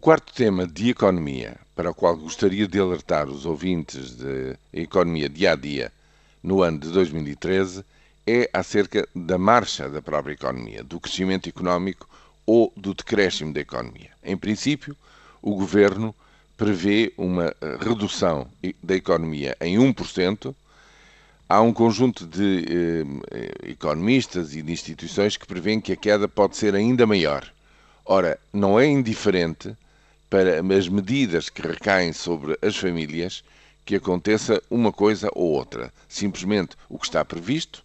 quarto tema de economia, para o qual gostaria de alertar os ouvintes de economia dia a dia no ano de 2013, é acerca da marcha da própria economia, do crescimento económico ou do decréscimo da economia. Em princípio, o governo prevê uma eh, redução da economia em 1%. Há um conjunto de eh, economistas e de instituições que prevêem que a queda pode ser ainda maior. Ora, não é indiferente para as medidas que recaem sobre as famílias que aconteça uma coisa ou outra. Simplesmente o que está previsto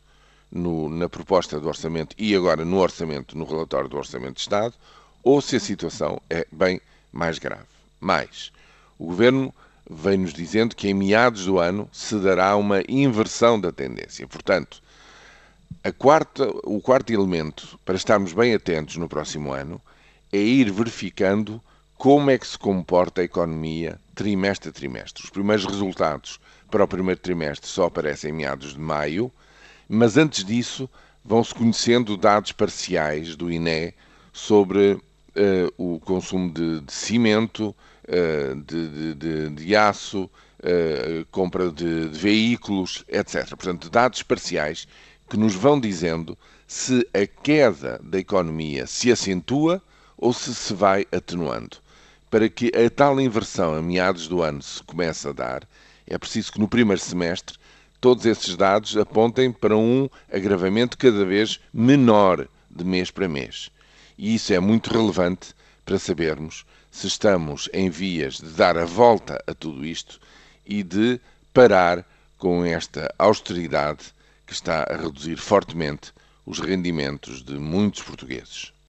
no, na proposta do orçamento e agora no orçamento, no relatório do Orçamento de Estado, ou se a situação é bem mais grave. Mais, o Governo vem-nos dizendo que em meados do ano se dará uma inversão da tendência. Portanto, quarta, o quarto elemento para estarmos bem atentos no próximo ano é ir verificando como é que se comporta a economia trimestre a trimestre. Os primeiros resultados para o primeiro trimestre só aparecem em meados de maio, mas antes disso vão-se conhecendo dados parciais do INE sobre uh, o consumo de, de cimento, uh, de, de, de, aço, uh, compra de, veículos, etc. Portanto, dados parciais que nos vão dizendo se a queda da economia se acentua ou se se vai atenuando. Para que a tal inversão a meados do ano se comece a dar, é preciso que no primeiro semestre todos esses dados apontem para um agravamento cada vez menor de mês para mês. E isso é muito relevante para sabermos se estamos em vias de dar a volta a tudo isto e de parar com esta austeridade que está a reduzir fortemente os rendimentos de muitos portugueses.